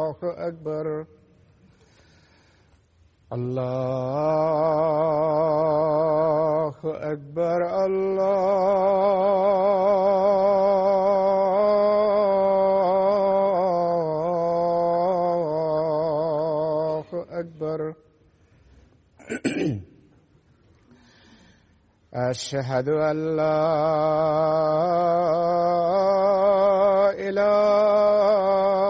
الله أكبر الله أكبر الله أكبر أشهد أن لا إله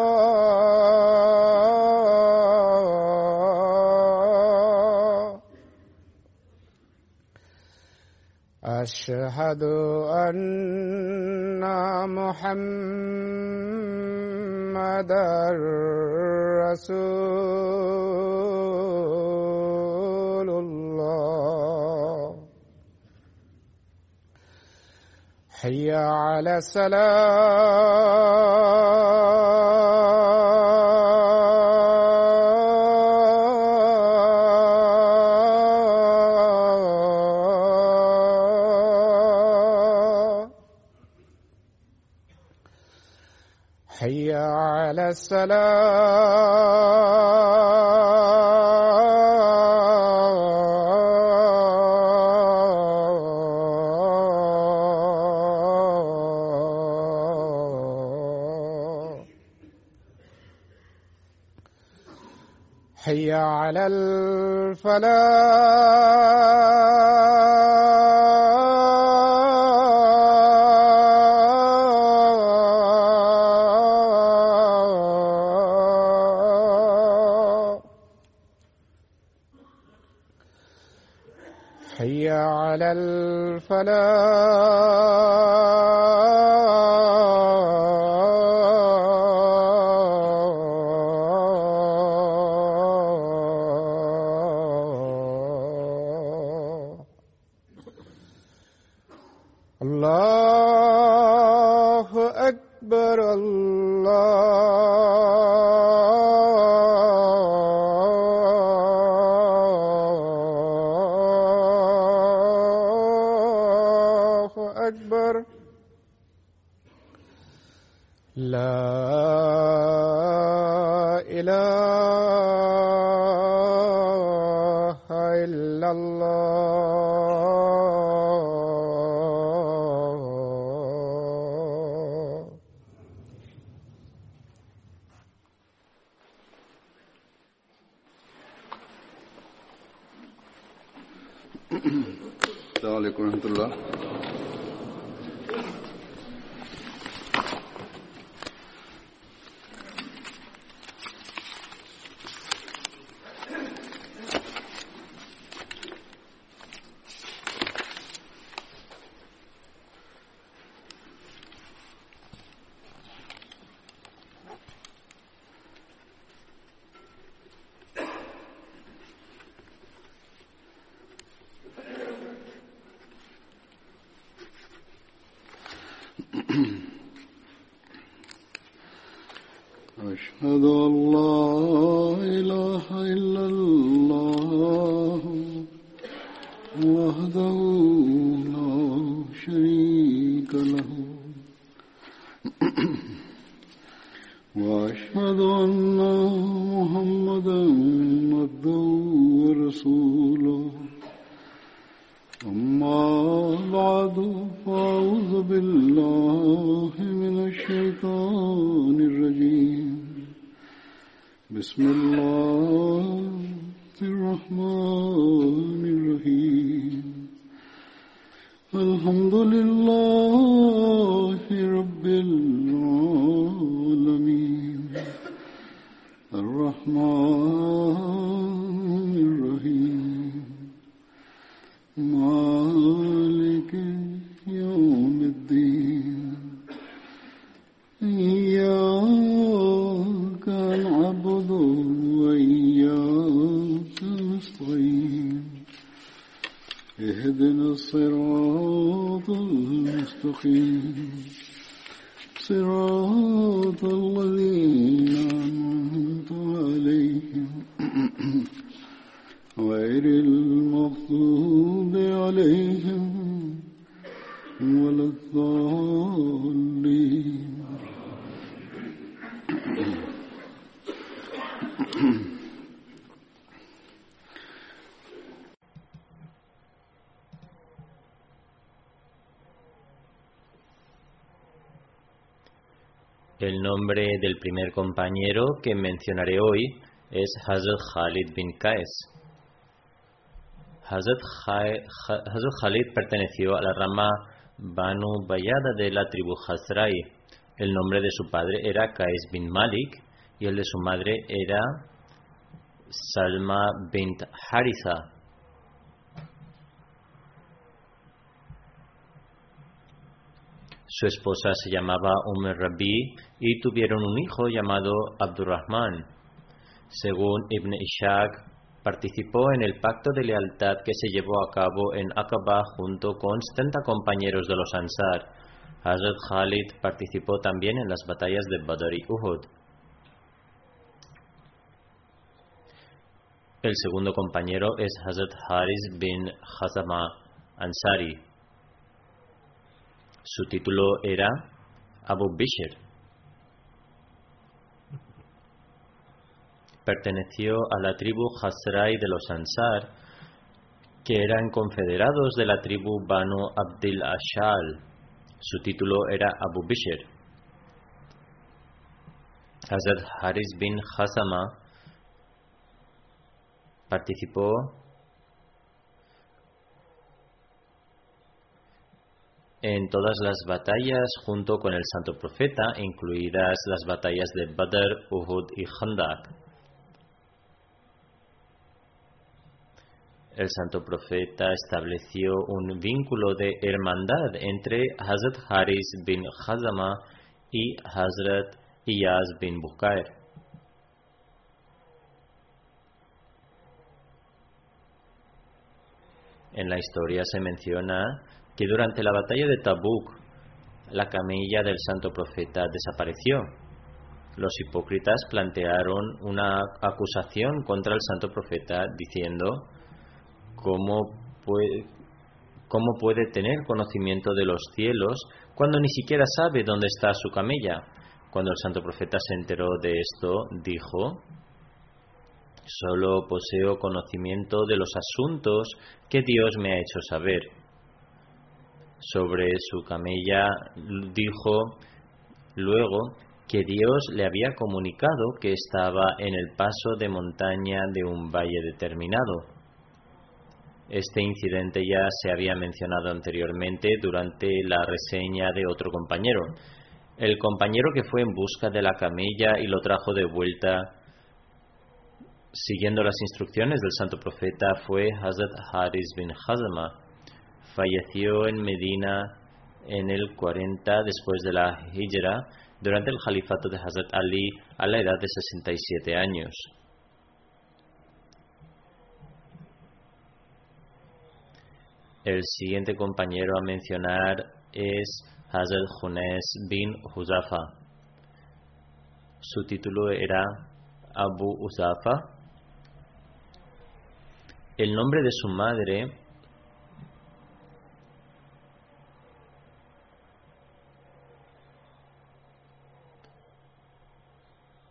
أشهد أن محمدا رسول الله. حي على السلام. على السلام. حي على الفلاح. El nombre del primer compañero que mencionaré hoy es Hazrat Khalid bin Qais. Hazrat, Khalid perteneció a la rama Banu Bayada de la tribu Hazrai. El nombre de su padre era Qais bin Malik y el de su madre era Salma bint Haritha. Su esposa se llamaba Umm Rabi y tuvieron un hijo llamado Abdurrahman. Según Ibn Ishaq, participó en el pacto de lealtad que se llevó a cabo en Aqaba junto con 70 compañeros de los Ansar. Hazrat Khalid participó también en las batallas de Badr y Uhud. El segundo compañero es Hazrat Haris bin Hazama Ansari. Su título era Abu Bishr. Perteneció a la tribu Hasrai de los Ansar, que eran confederados de la tribu Banu Abdil Ashal. Su título era Abu Bishr. Hazrat Haris bin Hazama participó en todas las batallas junto con el santo profeta, incluidas las batallas de Badr, Uhud y Khandak. El santo profeta estableció un vínculo de hermandad entre Hazrat Haris bin Hazama y Hazrat Iyaz bin Bukair. En la historia se menciona que durante la batalla de Tabuk la camilla del santo profeta desapareció. Los hipócritas plantearon una acusación contra el santo profeta diciendo ¿cómo puede, cómo puede tener conocimiento de los cielos cuando ni siquiera sabe dónde está su camella? Cuando el santo profeta se enteró de esto, dijo, solo poseo conocimiento de los asuntos que Dios me ha hecho saber sobre su camella dijo luego que Dios le había comunicado que estaba en el paso de montaña de un valle determinado. Este incidente ya se había mencionado anteriormente durante la reseña de otro compañero. El compañero que fue en busca de la camella y lo trajo de vuelta siguiendo las instrucciones del santo profeta fue Hazrat Haris bin Hazama falleció en Medina en el 40 después de la Hijra durante el califato de Hazrat Ali a la edad de 67 años. El siguiente compañero a mencionar es Hazrat Hunes bin Huzafa. Su título era Abu Uzafa. El nombre de su madre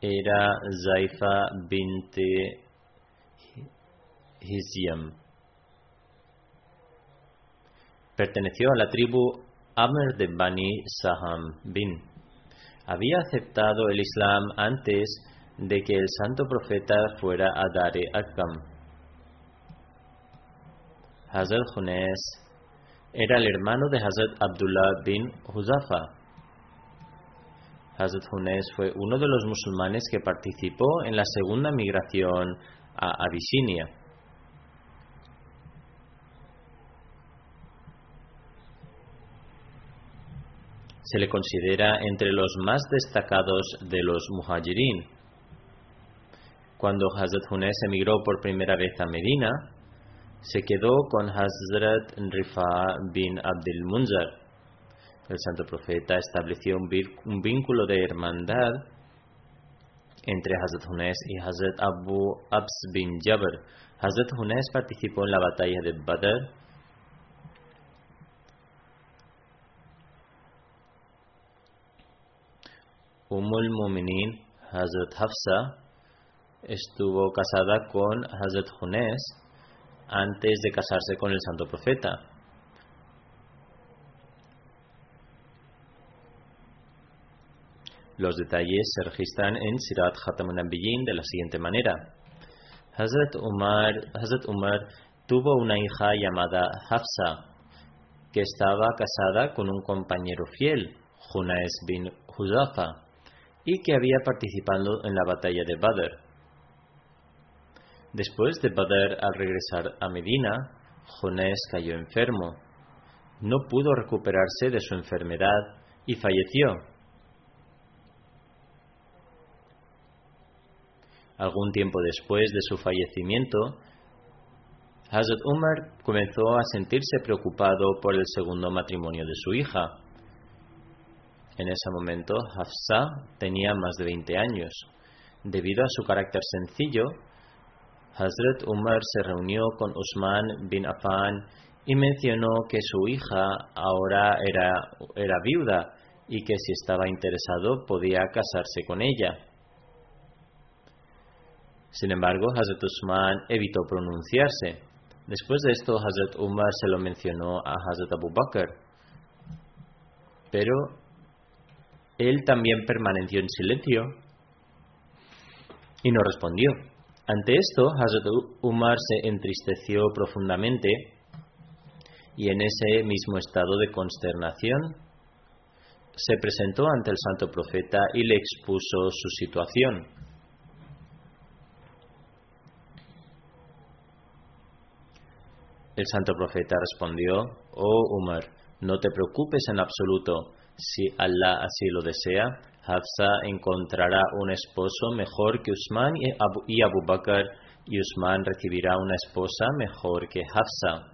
era Zaifa bint Hizyam. Perteneció a la tribu Amr de Bani Saham bin. Había aceptado el Islam antes de que el santo profeta fuera a Dare Akam. Hazrat Hunes era el hermano de Hazrat Abdullah bin Huzafa. Hazrat Hunes fue uno de los musulmanes que participó en la segunda migración a Abisinia. Se le considera entre los más destacados de los muhajirin. Cuando Hazrat Hunes emigró por primera vez a Medina, se quedó con Hazrat Rifa bin Abdul Munzar. El santo profeta estableció un, vínculo de hermandad entre Hazrat Hunes y Hazrat Abu Abs bin Jabr. Hazrat Hunes participó en la batalla de Badr Umul Muminin, Hazrat Hafsa, estuvo casada con Hazrat Hunes antes de casarse con el santo profeta. Los detalles se registran en Sirat Nabiyyin de la siguiente manera. Hazrat Umar, Hazrat Umar tuvo una hija llamada Hafsa, que estaba casada con un compañero fiel, Junais bin Huzafa, y que había participado en la batalla de Badr. Después de Badr, al regresar a Medina, Junais cayó enfermo. No pudo recuperarse de su enfermedad y falleció. Algún tiempo después de su fallecimiento, Hazrat Umar comenzó a sentirse preocupado por el segundo matrimonio de su hija. En ese momento, Hafsa tenía más de 20 años. Debido a su carácter sencillo, Hazrat Umar se reunió con Usman bin Affan y mencionó que su hija ahora era, viuda y que si estaba interesado podía casarse con ella. Sin embargo, Hazrat Usman evitó pronunciarse. Después de esto, Hazrat Umar se lo mencionó a Hazrat Abu Bakr. Pero él también permaneció en silencio y no respondió. Ante esto, Hazrat Umar se entristeció profundamente y en ese mismo estado de consternación se presentó ante el santo profeta y le expuso su situación. El santo profeta respondió, Oh Umar, no te preocupes en absoluto. Si Allah así lo desea, Hafsa encontrará un esposo mejor que Usman y Abu, Bakr, y Usman recibirá una esposa mejor que Hafsa.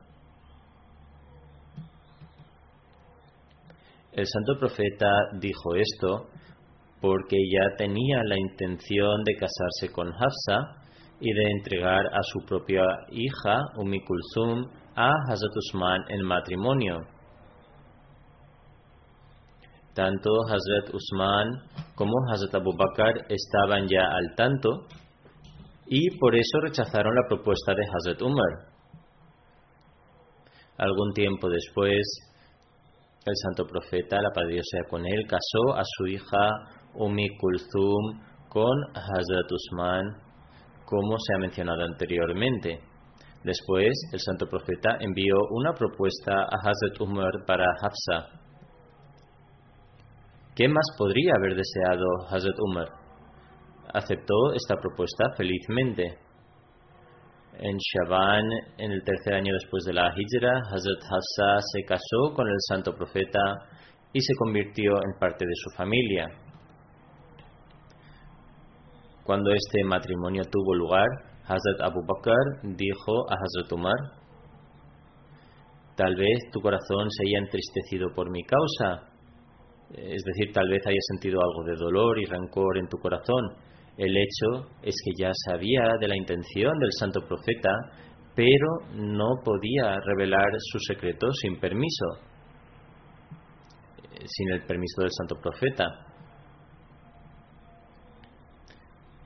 El santo profeta dijo esto porque ya tenía la intención de casarse con Hafsa y de entregar a su propia hija, Umi a Hazrat Usman en matrimonio. Tanto Hazrat Usman como Hazrat Abu Bakr estaban ya al tanto y por eso rechazaron la propuesta de Hazrat Umar. Algún tiempo después, el santo profeta, la paz sea con él, casó a su hija Umi Kulthum con Hazrat Usman, como se ha mencionado anteriormente. Después, el santo profeta envió una propuesta a Hazrat Umar para Hafsa. ¿Qué más podría haber deseado Hazrat Umar? Aceptó esta propuesta felizmente. En Shaban, en el tercer año después de la Hijra, Hazrat Hafsa se casó con el santo profeta y se convirtió en parte de su familia. Cuando este matrimonio tuvo lugar, Hazrat Abu Bakr dijo a Hazrat Umar, tal vez tu corazón se haya entristecido por mi causa, es decir, tal vez haya sentido algo de dolor y rencor en tu corazón. El hecho es que ya sabía de la intención del santo profeta, pero no podía revelar su secreto sin permiso, sin el permiso del santo profeta.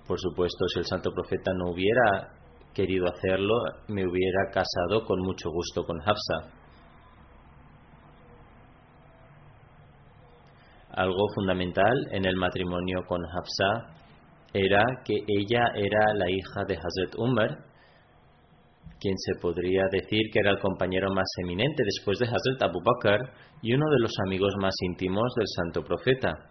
Por supuesto, si el santo profeta no hubiera querido hacerlo, me hubiera casado con mucho gusto con Hafsa. Algo fundamental en el matrimonio con Hafsa era que ella era la hija de Hazrat Umar, quien se podría decir que era el compañero más eminente después de Hazrat Abu Bakr y uno de los amigos más íntimos del santo profeta.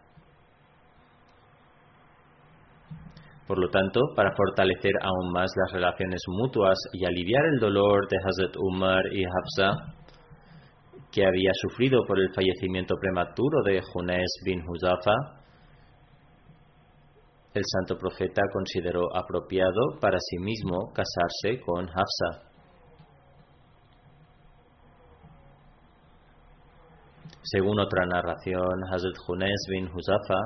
Por lo tanto, para fortalecer aún más las relaciones mutuas y aliviar el dolor de Hazrat Umar y Hafsa, que había sufrido por el fallecimiento prematuro de Junés bin Huzafa, el santo profeta consideró apropiado para sí mismo casarse con Hafsa. Según otra narración, Hazrat Junés bin Huzafa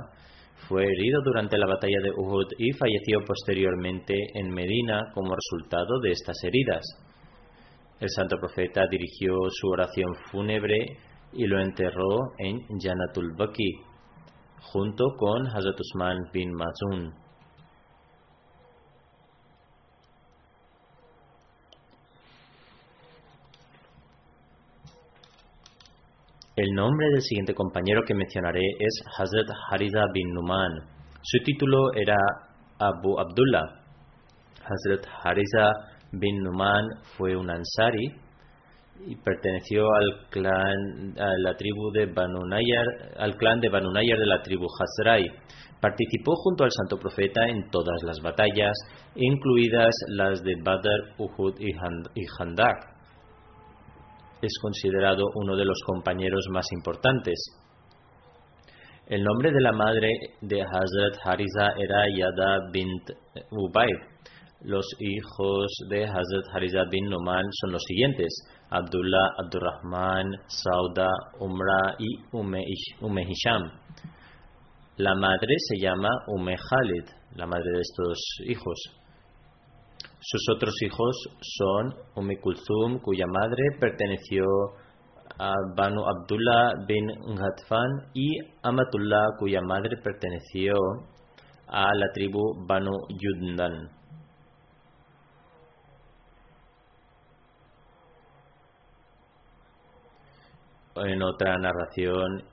fue herido durante la batalla de Uhud y falleció posteriormente en Medina como resultado de estas heridas. El santo profeta dirigió su oración fúnebre y lo enterró en Janatul Baqi, junto con Hazrat Usman bin Mazun. El nombre del siguiente compañero que mencionaré es Hazrat Harida bin Numan. Su título era Abu Abdullah. Hazrat Harida bin Numan fue un ansari y perteneció al clan, de Banu Nayar, al clan de Banu Nayar de la tribu Hazrai. Participó junto al santo profeta en todas las batallas, incluidas las de Badr, Uhud y Handak es considerado uno de los compañeros más importantes. El nombre de la madre de Hazrat Hariza era Yada bint Ubayd. Los hijos de Hazrat Hariza bin Numan son los siguientes: Abdullah, Abdurrahman, Sauda, Umra y Ume Hisham. La madre se llama Ume Khalid, la madre de estos hijos. Sus otros hijos son Umi Kulthum, cuya madre perteneció a Banu Abdullah bin Ghatfan, y Amatullah, cuya madre perteneció a la tribu Banu Yundan. En otra narración,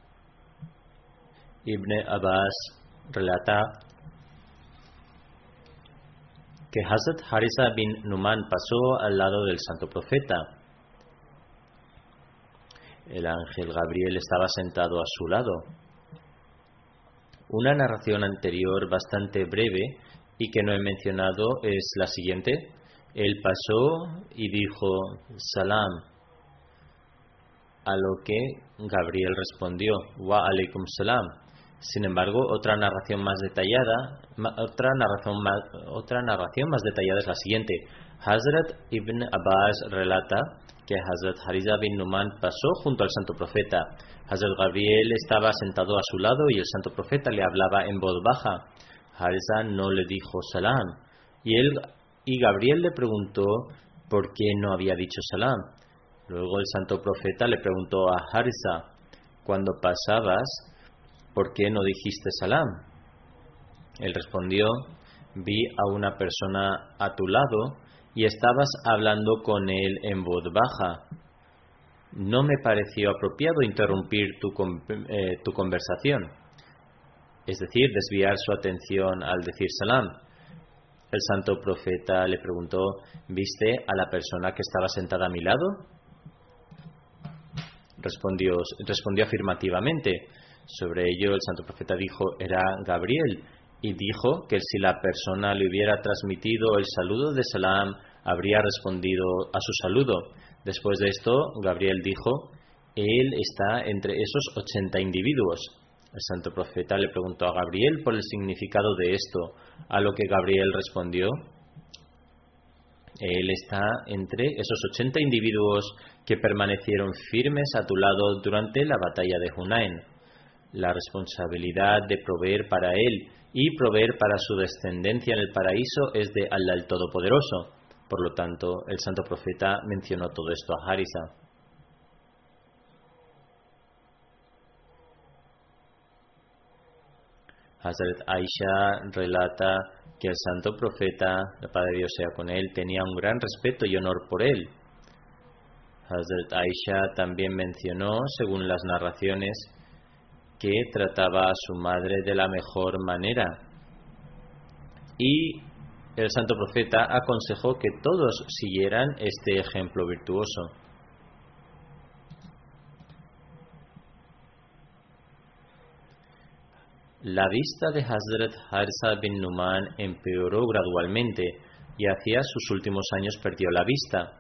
Ibn Abbas relata que Hazrat Harisa bin Numan pasó al lado del santo profeta. El ángel Gabriel estaba sentado a su lado. Una narración anterior bastante breve y que no he mencionado es la siguiente. Él pasó y dijo salam, a lo que Gabriel respondió wa alaikum salam. Sin embargo, otra narración más detallada, otra narración más, otra narración más detallada es la siguiente. Hazrat ibn Abbas relata que Hazrat Hariza bin Numan pasó junto al santo profeta. Hazrat Gabriel estaba sentado a su lado y el santo profeta le hablaba en voz baja. Hariza no le dijo salam y él y Gabriel le preguntó por qué no había dicho salam. Luego el santo profeta le preguntó a Hariza, cuando pasabas ¿por qué no dijiste salam? Él respondió, vi a una persona a tu lado y estabas hablando con él en voz baja. No me pareció apropiado interrumpir tu, eh, tu conversación, es decir, desviar su atención al decir salam. El santo profeta le preguntó, ¿viste a la persona que estaba sentada a mi lado? Respondió, respondió afirmativamente. Sobre ello el santo profeta dijo, era Gabriel, y dijo que si la persona le hubiera transmitido el saludo de Salam, habría respondido a su saludo. Después de esto, Gabriel dijo, él está entre esos 80 individuos. El santo profeta le preguntó a Gabriel por el significado de esto, a lo que Gabriel respondió, él está entre esos 80 individuos que permanecieron firmes a tu lado durante la batalla de Hunain la responsabilidad de proveer para él y proveer para su descendencia en el paraíso es de Allah el Todopoderoso. Por lo tanto, el santo profeta mencionó todo esto a Harisa. Hazrat Aisha relata que el santo profeta, la paz de Dios sea con él, tenía un gran respeto y honor por él. Hazrat Aisha también mencionó, según las narraciones, que trataba a su madre de la mejor manera. Y el santo profeta aconsejó que todos siguieran este ejemplo virtuoso. La vista de Hazrat Harsa bin Numan empeoró gradualmente y hacia sus últimos años perdió la vista.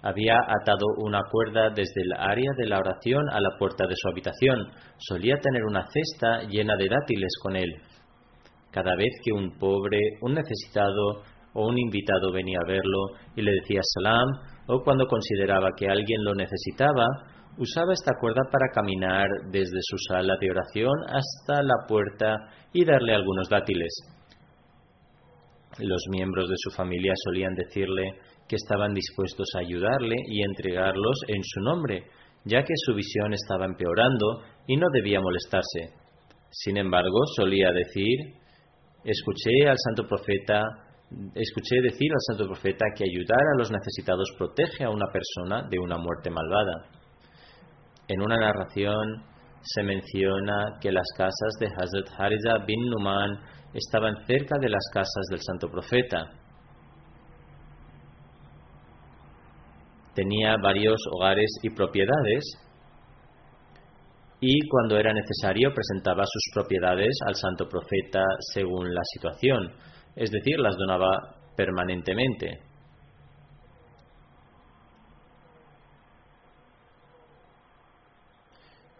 Había atado una cuerda desde el área de la oración a la puerta de su habitación. Solía tener una cesta llena de dátiles con él. Cada vez que un pobre, un necesitado o un invitado venía a verlo y le decía salam, o cuando consideraba que alguien lo necesitaba, usaba esta cuerda para caminar desde su sala de oración hasta la puerta y darle algunos dátiles. Los miembros de su familia solían decirle que estaban dispuestos a ayudarle y entregarlos en su nombre, ya que su visión estaba empeorando y no debía molestarse. Sin embargo, solía decir, escuché al santo profeta, escuché decir al santo profeta que ayudar a los necesitados protege a una persona de una muerte malvada. En una narración se menciona que las casas de Hazrat Hariza bin Numan estaban cerca de las casas del santo profeta. Tenía varios hogares y propiedades y cuando era necesario presentaba sus propiedades al santo profeta según la situación, es decir, las donaba permanentemente.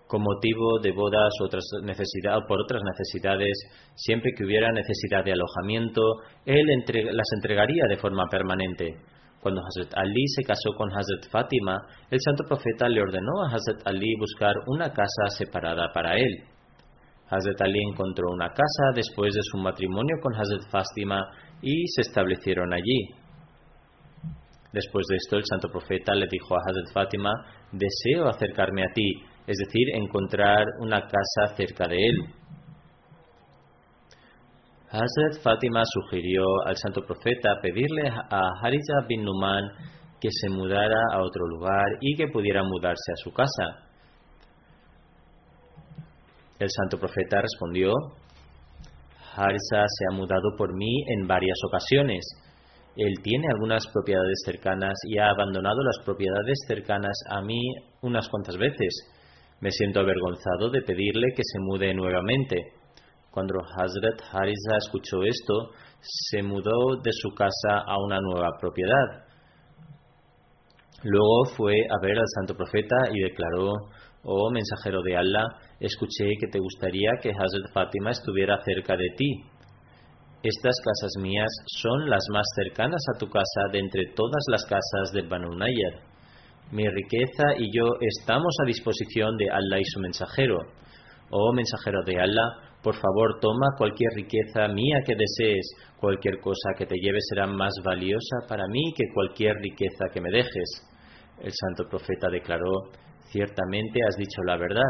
Con motivo de bodas otras necesidades, por otras necesidades, siempre que hubiera necesidad de alojamiento, él las entregaría de forma permanente. Cuando Hazrat Ali se casó con Hazrat Fátima, el santo profeta le ordenó a Hazrat Ali buscar una casa separada para él. Hazrat Ali encontró una casa después de su matrimonio con Hazrat Fátima y se establecieron allí. Después de esto, el santo profeta le dijo a Hazrat Fátima, deseo acercarme a ti, es decir, encontrar una casa cerca de él. Hazrat Fátima sugirió al santo profeta pedirle a Harija bin Numan que se mudara a otro lugar y que pudiera mudarse a su casa. El santo profeta respondió, Harisa se ha mudado por mí en varias ocasiones. Él tiene algunas propiedades cercanas y ha abandonado las propiedades cercanas a mí unas cuantas veces. Me siento avergonzado de pedirle que se mude nuevamente. Cuando Hazrat Harisa escuchó esto, se mudó de su casa a una nueva propiedad. Luego fue a ver al santo profeta y declaró, oh mensajero de Allah, escuché que te gustaría que Hazrat Fátima estuviera cerca de ti. Estas casas mías son las más cercanas a tu casa de entre todas las casas de Banu Nayyar. Mi riqueza y yo estamos a disposición de Allah y su mensajero. Oh mensajero de Allah, por favor toma cualquier riqueza mía que desees, cualquier cosa que te lleve será más valiosa para mí que cualquier riqueza que me dejes. El santo profeta declaró, ciertamente has dicho la verdad,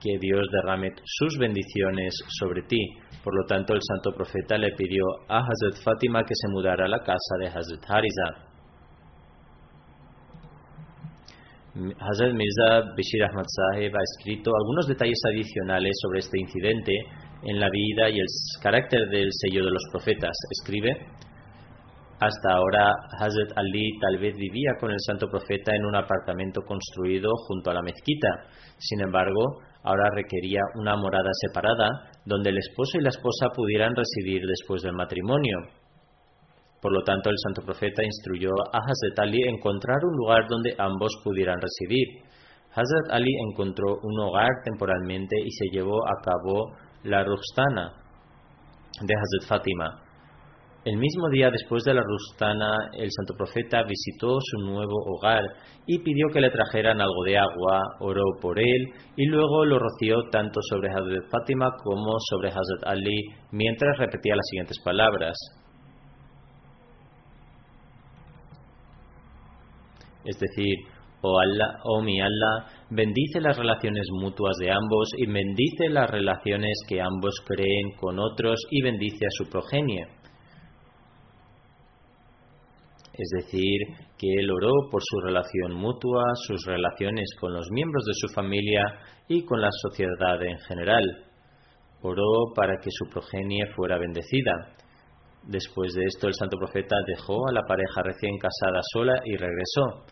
que Dios derrame sus bendiciones sobre ti. Por lo tanto, el santo profeta le pidió a Hazrat Fátima que se mudara a la casa de Hazrat Hariza. Hazrat Mirza Bashir Ahmad Sahib ha escrito algunos detalles adicionales sobre este incidente en la vida y el carácter del sello de los profetas. Escribe, hasta ahora Hazrat Ali tal vez vivía con el santo profeta en un apartamento construido junto a la mezquita. Sin embargo, ahora requería una morada separada donde el esposo y la esposa pudieran residir después del matrimonio. Por lo tanto, el santo profeta instruyó a Hazrat Ali encontrar un lugar donde ambos pudieran residir. Hazrat Ali encontró un hogar temporalmente y se llevó a cabo la Rustana de Hazrat Fátima. El mismo día después de la Rustana, el santo profeta visitó su nuevo hogar y pidió que le trajeran algo de agua, oró por él y luego lo roció tanto sobre Hazrat Fátima como sobre Hazrat Ali mientras repetía las siguientes palabras. Es decir, oh, Allah, oh mi Allah, bendice las relaciones mutuas de ambos y bendice las relaciones que ambos creen con otros y bendice a su progenie. Es decir, que él oró por su relación mutua, sus relaciones con los miembros de su familia y con la sociedad en general. Oró para que su progenie fuera bendecida. Después de esto, el santo profeta dejó a la pareja recién casada sola y regresó.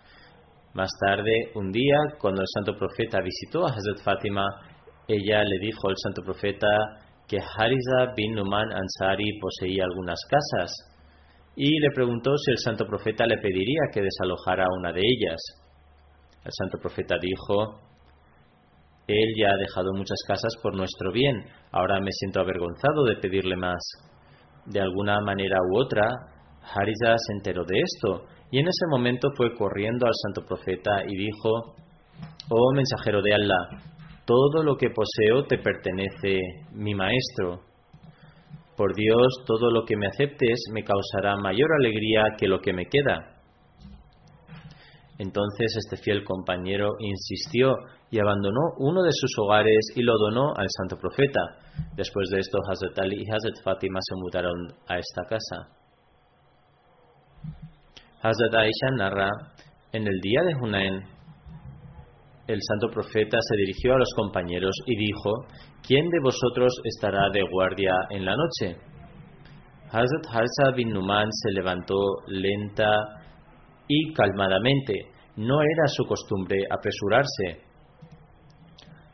Más tarde, un día, cuando el santo profeta visitó a Hazrat Fátima, ella le dijo al santo profeta que Hariza bin Numan Ansari poseía algunas casas y le preguntó si el santo profeta le pediría que desalojara una de ellas. El santo profeta dijo, Él ya ha dejado muchas casas por nuestro bien, ahora me siento avergonzado de pedirle más. De alguna manera u otra, Hariza se enteró de esto Y en ese momento fue corriendo al santo profeta y dijo, Oh mensajero de Allah, todo lo que poseo te pertenece, mi maestro. Por Dios, todo lo que me aceptes me causará mayor alegría que lo que me queda. Entonces este fiel compañero insistió y abandonó uno de sus hogares y lo donó al santo profeta. Después de esto, Hazrat Ali y Hazrat Fatima se mudaron a esta casa. Hazrat Aisha narra, en el día de Hunain, el santo profeta se dirigió a los compañeros y dijo, ¿quién de vosotros estará de guardia en la noche? Hazrat Harsa bin Numan se levantó lenta y calmadamente. No era su costumbre apresurarse.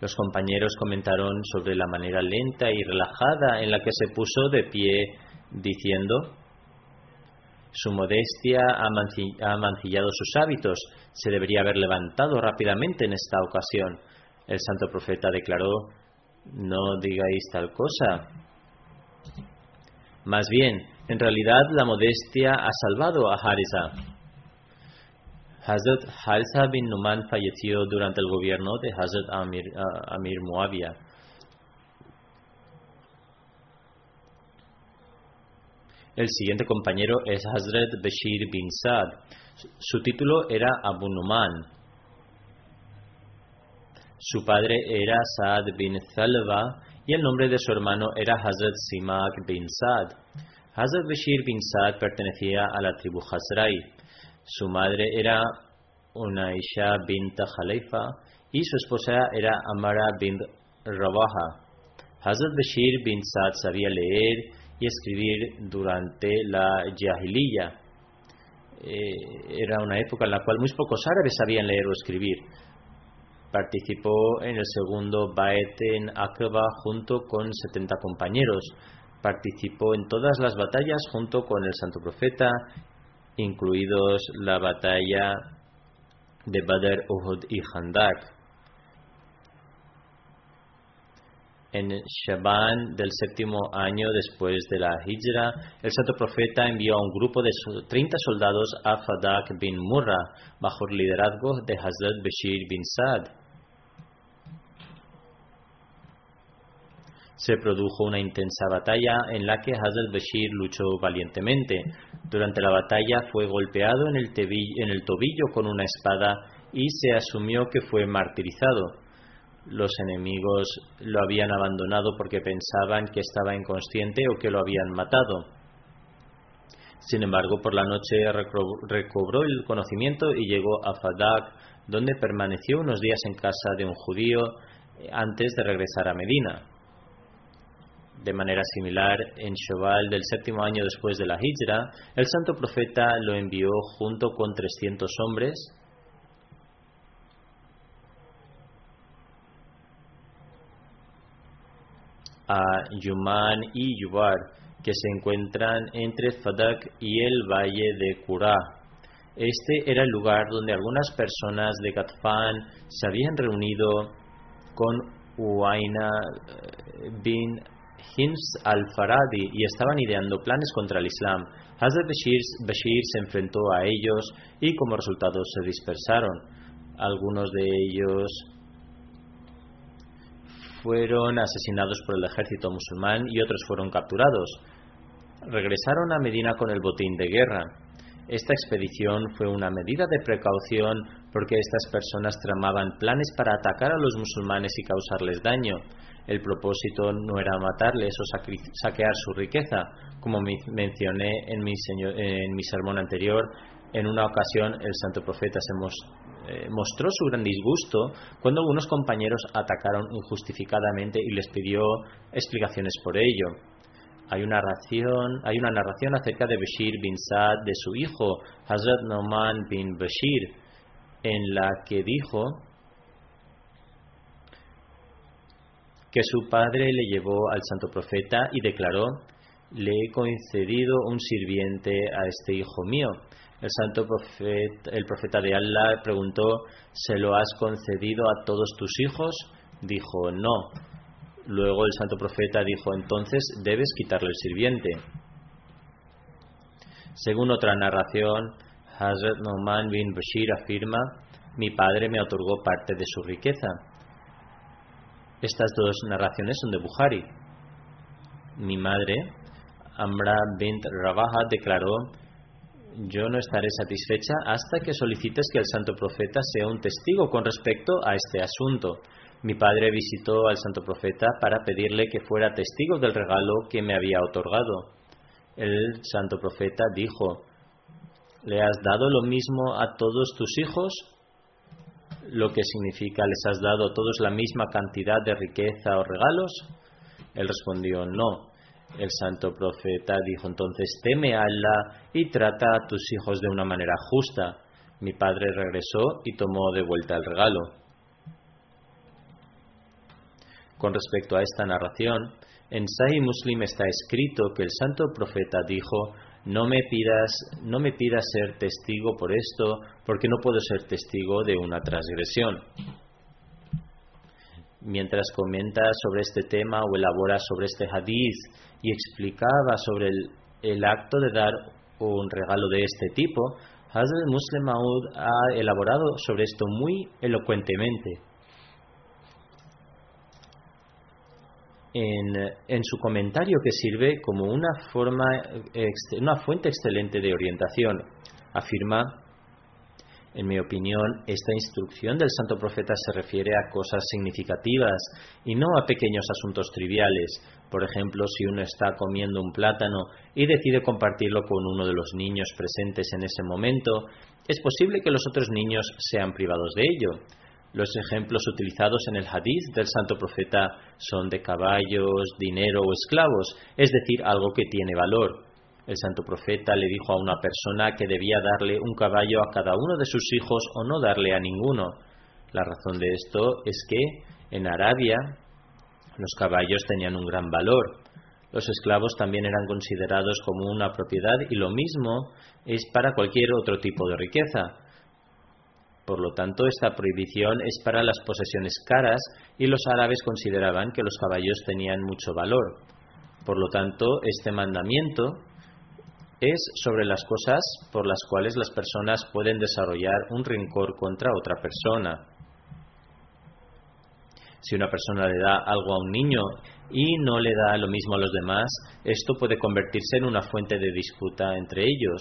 Los compañeros comentaron sobre la manera lenta y relajada en la que se puso de pie, diciendo, su modestia ha mancillado sus hábitos. Se debería haber levantado rápidamente en esta ocasión. El santo profeta declaró, no digáis tal cosa. Más bien, en realidad la modestia ha salvado a Harisa. Hazrat Harisa bin Numan falleció durante el gobierno de Hazrat Amir, uh. El siguiente compañero es Hazrat Bashir bin Saad. Su título era Abu Numan. Su padre era Saad bin Thalva y el nombre de su hermano era Hazrat Simak bin Saad. Hazrat Bashir bin Saad pertenecía a la tribu Hazrai. Su madre era Unaisha bint Khalifa y su esposa era Amara bin Rabaha. Hazrat Bashir bin Saad sabía leer y escribir durante la Jahiliya. Eh, era una época en la cual muy pocos árabes sabían leer o escribir. Participó en el segundo Baet en Aqaba junto con 70 compañeros. Participó en todas las batallas junto con el Santo Profeta, incluidos la batalla de Badr, Uhud y Handak. En Shaban del séptimo año después de la Hijra, el santo profeta envió a un grupo de 30 soldados a Fadak bin Murra bajo el liderazgo de Hazrat Bashir bin Saad. Se produjo una intensa batalla en la que Hazrat Bashir luchó valientemente. Durante la batalla fue golpeado en el, en el tobillo con una espada y se asumió que fue martirizado los enemigos lo habían abandonado porque pensaban que estaba inconsciente o que lo habían matado. Sin embargo, por la noche recobró el conocimiento y llegó a Fadak, donde permaneció unos días en casa de un judío eh, antes de regresar a Medina. De manera similar, en Shobal del séptimo año después de la Hijra, el santo profeta lo envió junto con 300 hombres a Yuman y Yubar, que se encuentran entre Fadak y el valle de Kurá. Este era el lugar donde algunas personas de Gatfan se habían reunido con Uaina eh, bin Hins al-Faradi y estaban ideando planes contra el Islam. Hazrat Bashir, Bashir se enfrentó a ellos y como resultado se dispersaron. Algunos de ellos fueron asesinados por el ejército musulmán y otros fueron capturados. Regresaron a Medina con el botín de guerra. Esta expedición fue una medida de precaución porque estas personas tramaban planes para atacar a los musulmanes y causarles daño. El propósito no era matarles o saquear su riqueza. Como mencioné en mi, en mi sermón anterior, en una ocasión el santo profeta se, eh, mostró su gran disgusto cuando algunos compañeros atacaron injustificadamente y les pidió explicaciones por ello. Hay una, narración, hay una narración acerca de Bashir bin Saad de su hijo, Hazrat Noman bin Bashir, en la que dijo que su padre le llevó al santo profeta y declaró, le he concedido un sirviente a este hijo mío el santo profeta, el profeta de Allah preguntó, ¿se lo has concedido a todos tus hijos? Dijo, no. Luego el santo profeta dijo, entonces debes quitarle el sirviente. Según otra narración, Hazrat Noman bin Bashir afirma, mi padre me otorgó parte de su riqueza. Estas dos narraciones son de Bukhari. Mi madre, Amra bint Rabaha, declaró, yo no estaré satisfecha hasta que solicites que el santo profeta sea un testigo con respecto a este asunto. Mi padre visitó al santo profeta para pedirle que fuera testigo del regalo que me había otorgado. El santo profeta dijo, ¿le has dado lo mismo a todos tus hijos? Lo que significa, ¿les has dado todos la misma cantidad de riqueza o regalos? Él respondió, no. El santo profeta dijo entonces, teme a Allah y trata a tus hijos de una manera justa. Mi padre regresó y tomó de vuelta el regalo. Con respecto a esta narración, en Sahih Muslim está escrito que el santo profeta dijo, no me pidas, no me pidas ser testigo por esto, porque no puedo ser testigo de una transgresión. Mientras comenta sobre este tema o elabora sobre este hadith y explicaba sobre el, el acto de dar un regalo de este tipo, Hazrat Muslim Maud ha elaborado sobre esto muy elocuentemente. En, su comentario que sirve como una, forma, una fuente excelente de orientación. Afirma, en mi opinión, esta instrucción del santo profeta se refiere a cosas significativas y no a pequeños asuntos triviales. Por ejemplo, si uno está comiendo un plátano y decide compartirlo con uno de los niños presentes en ese momento, es posible que los otros niños sean privados de ello. Los ejemplos utilizados en el hadith del santo profeta son de caballos, dinero o esclavos, es decir, algo que tiene valor. El santo profeta le dijo a una persona que debía darle un caballo a cada uno de sus hijos o no darle a ninguno. La razón de esto es que en Arabia los caballos tenían un gran valor. Los esclavos también eran considerados como una propiedad y lo mismo es para cualquier otro tipo de riqueza. Por lo tanto, esta prohibición es para las posesiones caras y los árabes consideraban que los caballos tenían mucho valor. Por lo tanto, este mandamiento es sobre las cosas por las cuales las personas pueden desarrollar un rencor contra otra persona. Si una persona le da algo a un niño y no le da lo mismo a los demás, esto puede convertirse en una fuente de disputa entre ellos.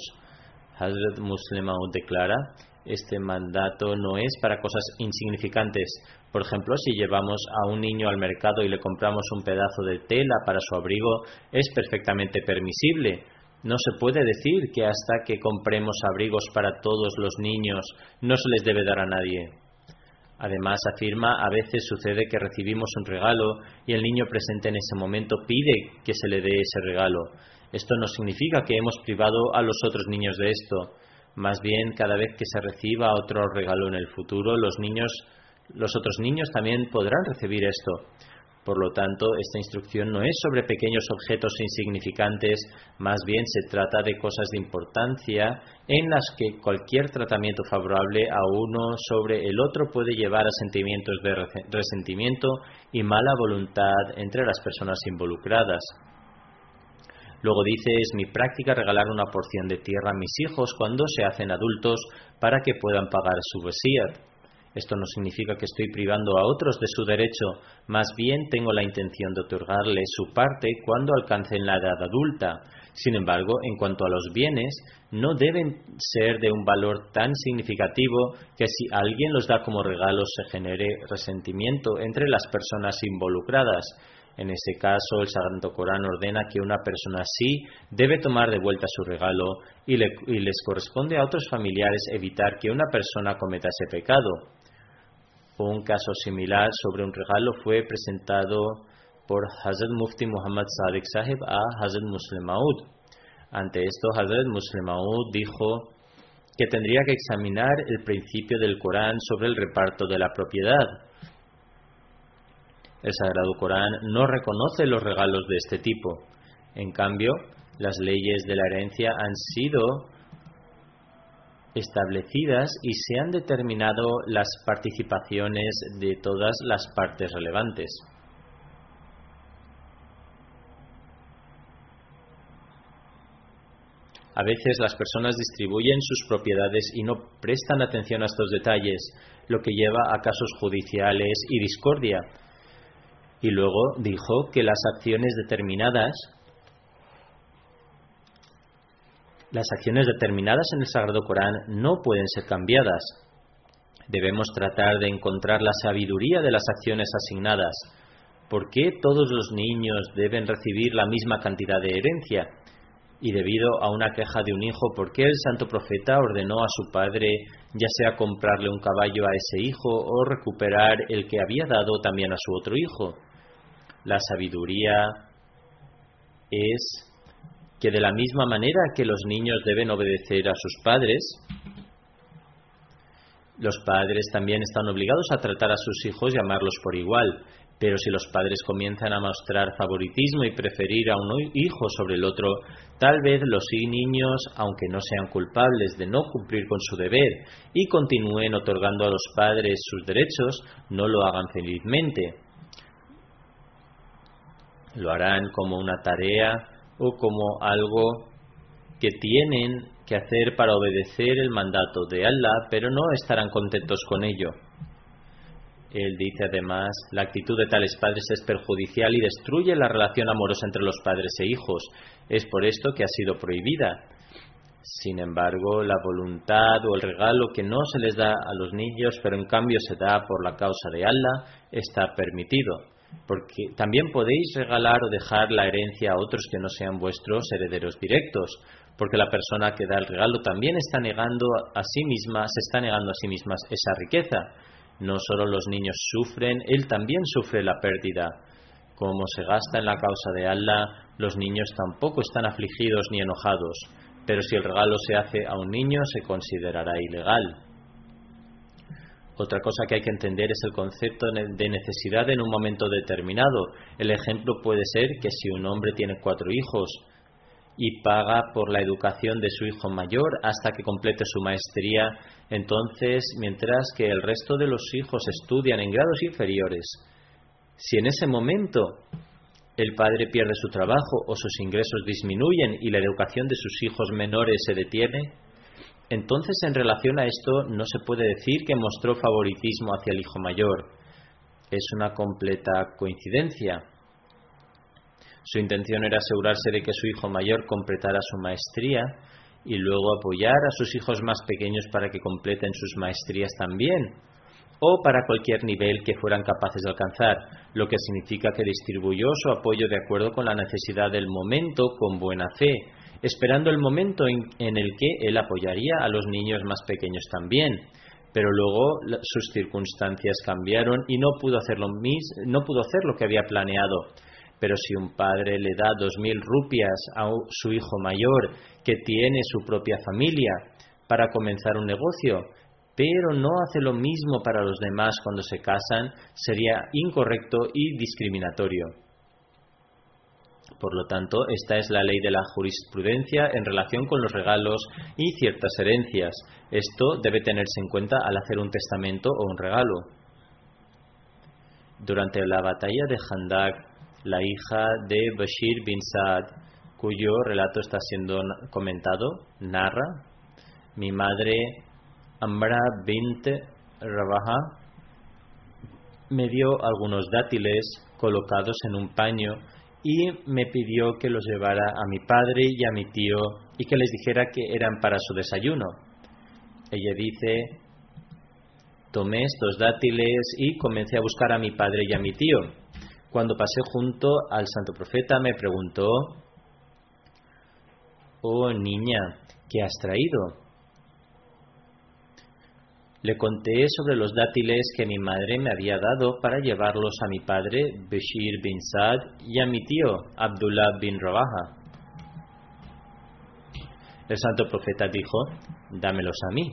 Hazrat Muslim declara, este mandato no es para cosas insignificantes. Por ejemplo, si llevamos a un niño al mercado y le compramos un pedazo de tela para su abrigo, es perfectamente permisible. No se puede decir que hasta que compremos abrigos para todos los niños no se les debe dar a nadie. Además, afirma, a veces sucede que recibimos un regalo y el niño presente en ese momento pide que se le dé ese regalo. Esto no significa que hemos privado a los otros niños de esto. Más bien, cada vez que se reciba otro regalo en el futuro, los niños, los otros niños también podrán recibir esto. Por lo tanto, esta instrucción no es sobre pequeños objetos insignificantes, más bien se trata de cosas de importancia en las que cualquier tratamiento favorable a uno sobre el otro puede llevar a sentimientos de resentimiento y mala voluntad entre las personas involucradas. Luego dice, es mi práctica regalar una porción de tierra a mis hijos cuando se hacen adultos para que puedan pagar su vesía. Esto no significa que estoy privando a otros de su derecho, más bien tengo la intención de otorgarle su parte cuando alcancen la edad adulta. Sin embargo, en cuanto a los bienes, no deben ser de un valor tan significativo que si alguien los da como regalos se genere resentimiento entre las personas involucradas. En ese caso, el Sagrado Corán ordena que una persona así debe tomar de vuelta su regalo y les corresponde a otros familiares evitar que una persona cometa ese pecado. Un caso similar sobre un regalo fue presentado por Hazrat Mufti Muhammad Sadiq Sahib a Hazrat Muslim Maud. Ante esto, Hazrat Muslim Maud dijo que tendría que examinar el principio del Corán sobre el reparto de la propiedad. El Sagrado Corán no reconoce los regalos de este tipo. En cambio, las leyes de la herencia han sido establecidas y se han determinado las participaciones de todas las partes relevantes. A veces las personas distribuyen sus propiedades y no prestan atención a estos detalles, lo que lleva a casos judiciales y discordia. Y luego dijo que las acciones determinadas las acciones determinadas en el Sagrado Corán no pueden ser cambiadas. Debemos tratar de encontrar la sabiduría de las acciones asignadas. ¿Por qué todos los niños deben recibir la misma cantidad de herencia? Y debido a una queja de un hijo, ¿por qué el santo profeta ordenó a su padre ya sea comprarle un caballo a ese hijo o recuperar el que había dado también a su otro hijo? La sabiduría es que de la misma manera que los niños deben obedecer a sus padres, los padres también están obligados a tratar a sus hijos y amarlos por igual. Pero si los padres comienzan a mostrar favoritismo y preferir a un hijo sobre el otro, tal vez los niños, aunque no sean culpables de no cumplir con su deber y continúen otorgando a los padres sus derechos, no lo hagan felizmente. Lo harán como una tarea o como algo que tienen que hacer para obedecer el mandato de Allah, pero no estarán contentos con ello. Él dice además, la actitud de tales padres es perjudicial y destruye la relación amorosa entre los padres e hijos. Es por esto que ha sido prohibida. Sin embargo, la voluntad o el regalo que no se les da a los niños, pero en cambio se da por la causa de Allah, está permitido porque también podéis regalar o dejar la herencia a otros que no sean vuestros herederos directos, porque la persona que da el regalo también está negando a sí misma, se está negando a sí misma esa riqueza. No solo los niños sufren, él también sufre la pérdida. Como se gasta en la causa de Allah, los niños tampoco están afligidos ni enojados, pero si el regalo se hace a un niño se considerará ilegal. Otra cosa que hay que entender es el concepto de necesidad en un momento determinado. El ejemplo puede ser que si un hombre tiene cuatro hijos y paga por la educación de su hijo mayor hasta que complete su maestría, entonces, mientras que el resto de los hijos estudian en grados inferiores, si en ese momento el padre pierde su trabajo o sus ingresos disminuyen y la educación de sus hijos menores se detiene, entonces, en relación a esto, no se puede decir que mostró favoritismo hacia el hijo mayor. Es una completa coincidencia. Su intención era asegurarse de que su hijo mayor completara su maestría y luego apoyar a sus hijos más pequeños para que completen sus maestrías también, o para cualquier nivel que fueran capaces de alcanzar, lo que significa que distribuyó su apoyo de acuerdo con la necesidad del momento con buena fe, esperando el momento en, el que él apoyaría a los niños más pequeños también. Pero luego sus circunstancias cambiaron y no pudo hacer lo, no pudo hacer lo que había planeado. Pero si un padre le da dos mil rupias a su hijo mayor que tiene su propia familia para comenzar un negocio, pero no hace lo mismo para los demás cuando se casan, sería incorrecto y discriminatorio. Por lo tanto, esta es la ley de la jurisprudencia en relación con los regalos y ciertas herencias. Esto debe tenerse en cuenta al hacer un testamento o un regalo. Durante la batalla de Handak, la hija de Bashir bin Saad, cuyo relato está siendo comentado, narra, mi madre Amra bint Rabaha me dio algunos dátiles colocados en un paño y me pidió que los llevara a mi padre y a mi tío y que les dijera que eran para su desayuno. Ella dice, tomé estos dátiles y comencé a buscar a mi padre y a mi tío. Cuando pasé junto al santo profeta me preguntó, oh niña, ¿qué has traído? Le conté sobre los dátiles que mi madre me había dado para llevarlos a mi padre, Bashir bin Saad, y a mi tío, Abdullah bin Rabaha. El santo profeta dijo, dámelos a mí.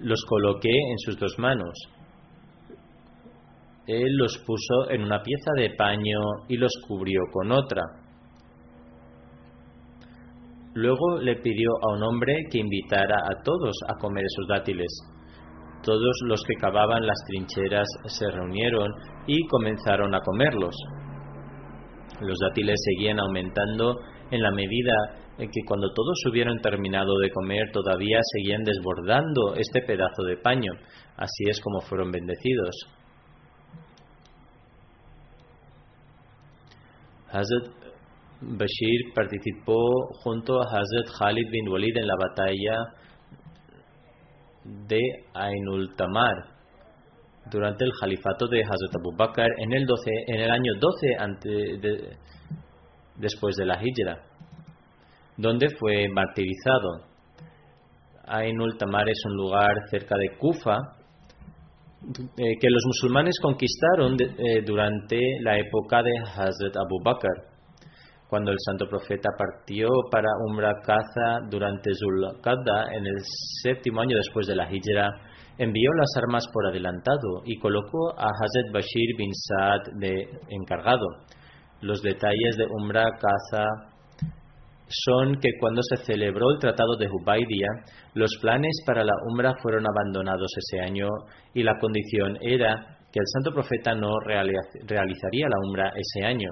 Los coloqué en sus dos manos. Él los puso en una pieza de paño y los cubrió con otra. Luego le pidió a un hombre que invitara a todos a comer esos dátiles todos los que cavaban las trincheras se reunieron y comenzaron a comerlos. Los dátiles seguían aumentando en la medida en que cuando todos hubieron terminado de comer todavía seguían desbordando este pedazo de paño. Así es como fueron bendecidos. Hazrat Bashir participó junto a Hazrat Khalid bin Walid en la batalla de Ainul Tamar durante el califato de Hazrat Abu Bakr en el, 12, en el año 12 ante, de, después de la Hijra, donde fue martirizado. Ainul Tamar es un lugar cerca de Kufa eh, que los musulmanes conquistaron eh, durante la época de Hazrat Abu Bakr cuando el santo profeta partió para Umrah Kaza durante Zulqadda en el séptimo año después de la Hijra, envió las armas por adelantado y colocó a Hazrat Bashir bin Saad de encargado. Los detalles de Umrah Kaza son que cuando se celebró el Tratado de Hubaidia, los planes para la Umrah fueron abandonados ese año y la condición era que el santo profeta no realizaría la Umrah ese año.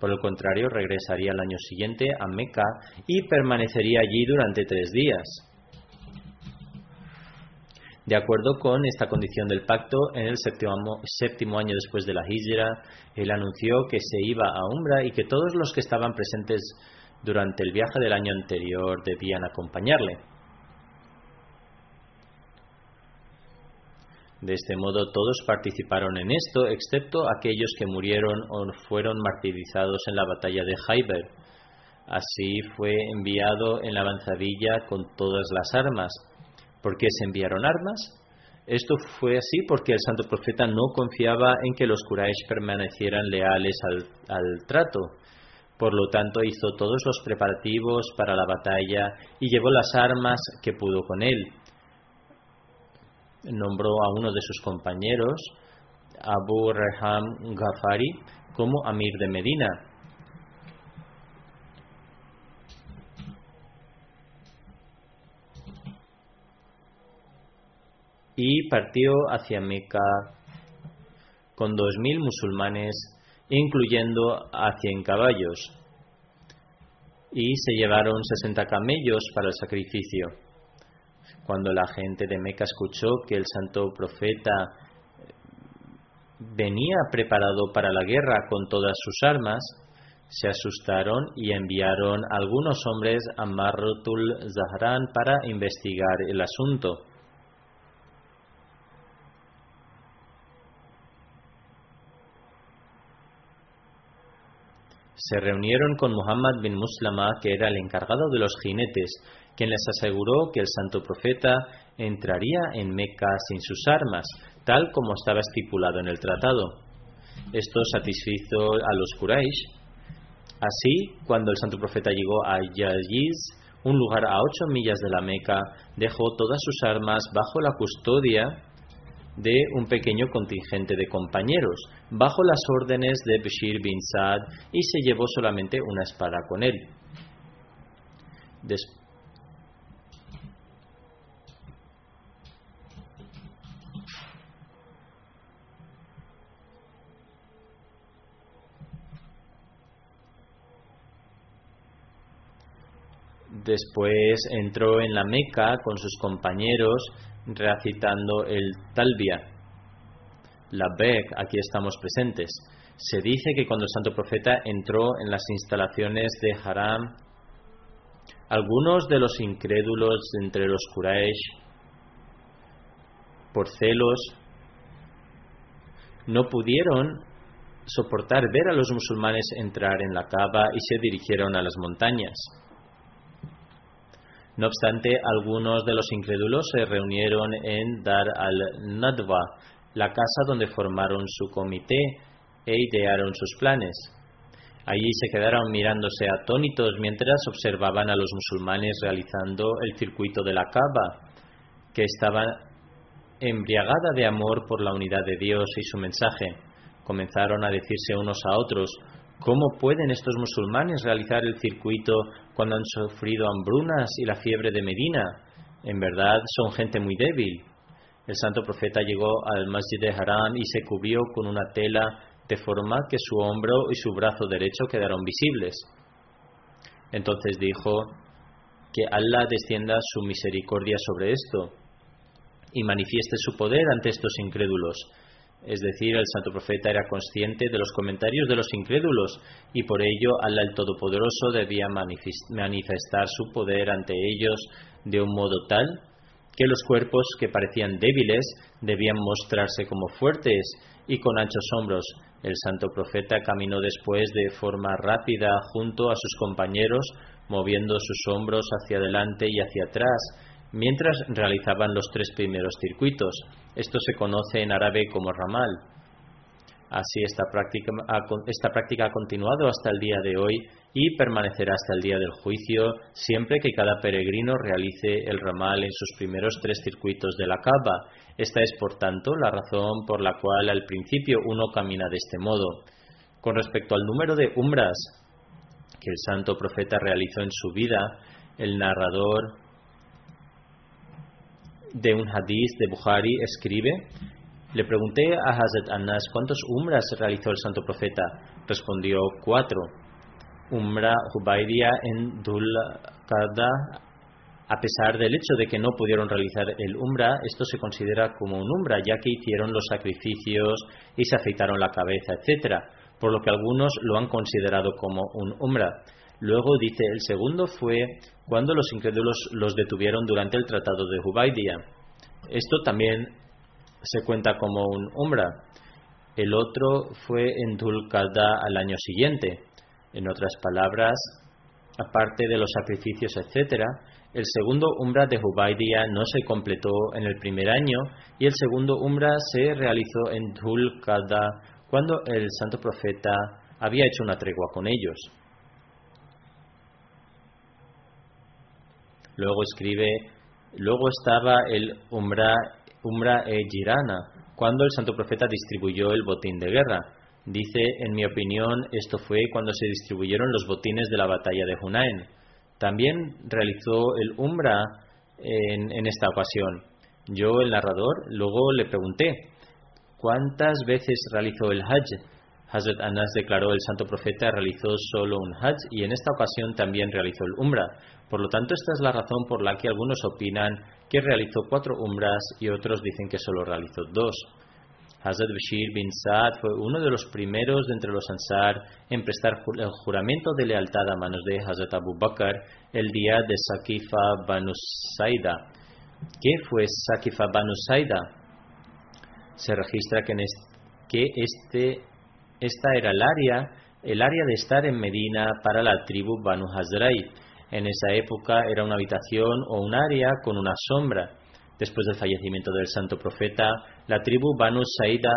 Por el contrario, regresaría el año siguiente a Meca y permanecería allí durante tres días. De acuerdo con esta condición del pacto, en el séptimo, séptimo año después de la Hijra, él anunció que se iba a Umbra y que todos los que estaban presentes durante el viaje del año anterior debían acompañarle. De este modo todos participaron en esto, excepto aquellos que murieron o fueron martirizados en la batalla de Haiber. Así fue enviado en la avanzadilla con todas las armas. ¿Por qué se enviaron armas? Esto fue así porque el santo profeta no confiaba en que los Quraysh permanecieran leales al, al trato. Por lo tanto, hizo todos los preparativos para la batalla y llevó las armas que pudo con él nombró a uno de sus compañeros, Abu Reham Ghafari, como Amir de Medina. Y partió hacia Meca con dos mil musulmanes, incluyendo a cien caballos, y se llevaron sesenta camellos para el sacrificio. Cuando la gente de Meca escuchó que el santo profeta venía preparado para la guerra con todas sus armas, se asustaron y enviaron algunos hombres a Marrutul Zahran para investigar el asunto. Se reunieron con Muhammad bin Muslama, que era el encargado de los jinetes, quien les aseguró que el santo profeta entraría en Meca sin sus armas, tal como estaba estipulado en el tratado. Esto satisfizo a los Quraysh. Así, cuando el santo profeta llegó a Yajiz, un lugar a ocho millas de la Meca, dejó todas sus armas bajo la custodia de un pequeño contingente de compañeros, bajo las órdenes de Bashir bin Saad, y se llevó solamente una espada con él. Después Después entró en la Meca con sus compañeros recitando el Talbia. La Bek, aquí estamos presentes. Se dice que cuando el santo profeta entró en las instalaciones de Haram, algunos de los incrédulos entre los Quraysh, por celos, no pudieron soportar ver a los musulmanes entrar en la Kaaba y se dirigieron a las montañas. No obstante, algunos de los incrédulos se reunieron en Dar al-Nadwa, la casa donde formaron su comité e idearon sus planes. Allí se quedaron mirándose atónitos mientras observaban a los musulmanes realizando el circuito de la Kaaba, que estaba embriagada de amor por la unidad de Dios y su mensaje. Comenzaron a decirse unos a otros, ¿Cómo pueden estos musulmanes realizar el circuito cuando han sufrido hambrunas y la fiebre de Medina? En verdad son gente muy débil. El santo profeta llegó al Masjid de Haram y se cubrió con una tela de forma que su hombro y su brazo derecho quedaron visibles. Entonces dijo que Allah descienda su misericordia sobre esto y manifieste su poder ante estos incrédulos. Es decir, el santo profeta era consciente de los comentarios de los incrédulos y por ello Allah el Todopoderoso debía manifestar su poder ante ellos de un modo tal que los cuerpos que parecían débiles debían mostrarse como fuertes y con anchos hombros. El santo profeta caminó después de forma rápida junto a sus compañeros, moviendo sus hombros hacia adelante y hacia atrás, mientras realizaban los tres primeros circuitos. Esto se conoce en árabe como ramal. Así esta práctica, ha continuado hasta el día de hoy y permanecerá hasta el día del juicio siempre que cada peregrino realice el ramal en sus primeros tres circuitos de la Kaaba. Esta es, por tanto, la razón por la cual al principio uno camina de este modo. Con respecto al número de umbras que el santo profeta realizó en su vida, el narrador de un hadiz de Bukhari escribe, le pregunté a Hazrat Anas cuántos umras realizó el santo profeta. Respondió cuatro. Umra Hubaidia en Dul A pesar del hecho de que no pudieron realizar el Umra, esto se considera como un Umra, ya que hicieron los sacrificios y se afeitaron la cabeza, etc. Por lo que algunos lo han considerado como un Umra. Luego dice, el segundo fue cuando los incrédulos los detuvieron durante el tratado de Hubaidia. Esto también se cuenta como un umbra. El otro fue en Dulkada al año siguiente. En otras palabras, aparte de los sacrificios, etc., el segundo umbra de Hubaidia no se completó en el primer año y el segundo umbra se realizó en Dulkada cuando el santo profeta había hecho una tregua con ellos. Luego escribe, luego estaba el Umra, Umra e Girana, cuando el santo profeta distribuyó el botín de guerra. Dice, en mi opinión, esto fue cuando se distribuyeron los botines de la batalla de Hunain. También realizó el Umra en, en esta ocasión. Yo, el narrador, luego le pregunté, ¿cuántas veces realizó el Hajj? Hazrat Anas declaró el santo profeta realizó solo un Hajj y en esta ocasión también realizó el Umra. Por lo tanto, esta es la razón por la que algunos opinan que realizó cuatro Umras y otros dicen que solo realizó dos. Hazrat Bashir bin Saad fue uno de los primeros de entre los Ansar en prestar el juramento de lealtad a manos de Hazrat Abu Bakr el día de Sakifa Banu Saida. ¿Qué fue Sakifa Banu Saida? Se registra que, en que este esta era el área, el área de estar en Medina para la tribu Banu Hazrai. En esa época era una habitación o un área con una sombra. Después del fallecimiento del santo profeta, la tribu Banu Saida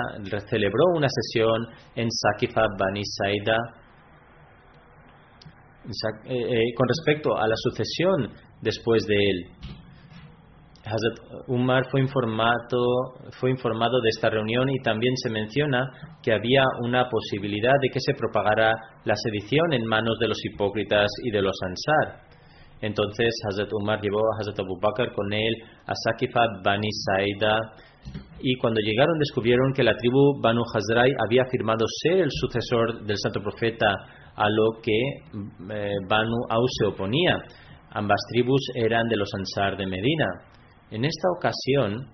celebró una sesión en Sakifa Bani Saida eh, eh, con respecto a la sucesión después de él. Hazrat Umar fue informado, fue informado de esta reunión y también se menciona que había una posibilidad de que se propagara la sedición en manos de los hipócritas y de los ansar. Entonces Hazrat Umar llevó a Hazrat Abu Bakr con él a Sakifa Bani Saida y cuando llegaron descubrieron que la tribu Banu Hazrai había afirmado ser el sucesor del santo profeta a lo que eh, Banu Aus se oponía. Ambas tribus eran de los Ansar de Medina. En esta ocasión,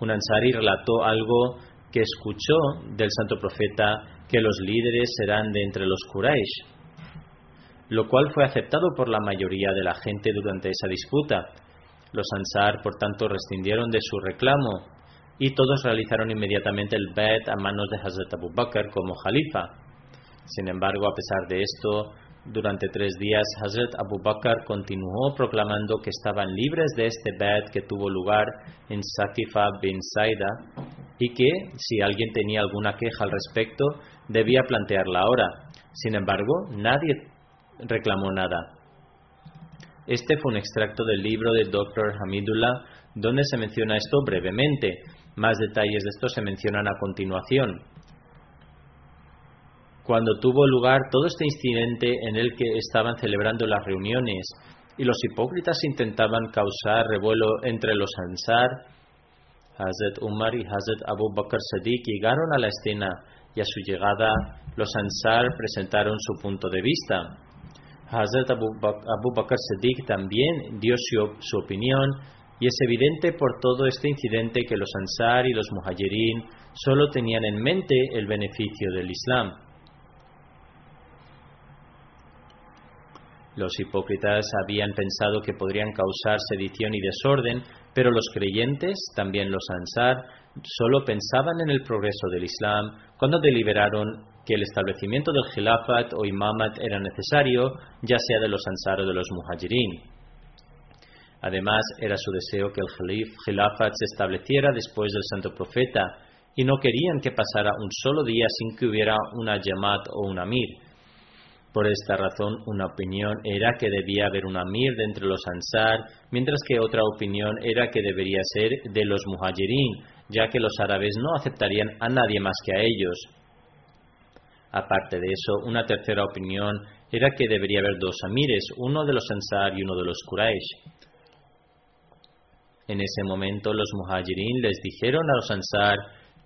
un ansari relató algo que escuchó del santo profeta que los líderes serán de entre los Quraysh, lo cual fue aceptado por la mayoría de la gente durante esa disputa. Los Ansar, por tanto, rescindieron de su reclamo y todos realizaron inmediatamente el Bet a manos de Hazrat Abu Bakr como jalifa. Sin embargo, a pesar de esto, durante tres días, Hazrat Abu Bakr continuó proclamando que estaban libres de este bad que tuvo lugar en Sakifa bin Saida y que, si alguien tenía alguna queja al respecto, debía plantearla ahora. Sin embargo, nadie reclamó nada. Este fue un extracto del libro del Dr. Hamidullah, donde se menciona esto brevemente. Más detalles de esto se mencionan a continuación cuando tuvo lugar todo este incidente en el que estaban celebrando las reuniones y los hipócritas intentaban causar revuelo entre los Ansar, Hazrat Umar y Hazrat Abu Bakr Sadiq llegaron a la escena y a su llegada los Ansar presentaron su punto de vista. Hazrat Abu, Bak- Abu Bakr Siddiq también dio su, su opinión y es evidente por todo este incidente que los Ansar y los Muhajirin solo tenían en mente el beneficio del Islam. Los hipócritas habían pensado que podrían causar sedición y desorden, pero los creyentes, también los Ansar, solo pensaban en el progreso del Islam cuando deliberaron que el establecimiento del Khilafat o Imamat era necesario, ya sea de los Ansar o de los Muhajirin. Además, era su deseo que el Khalif- Khilafat se estableciera después del Santo Profeta y no querían que pasara un solo día sin que hubiera una Yamat o un Amir. Por esta razón, una opinión era que debía haber un Amir de entre los Ansar, mientras que otra opinión era que debería ser de los Muhajirin, ya que los árabes no aceptarían a nadie más que a ellos. Aparte de eso, una tercera opinión era que debería haber dos Amires, uno de los Ansar y uno de los Quraysh. En ese momento los Muhajirin les dijeron a los Ansar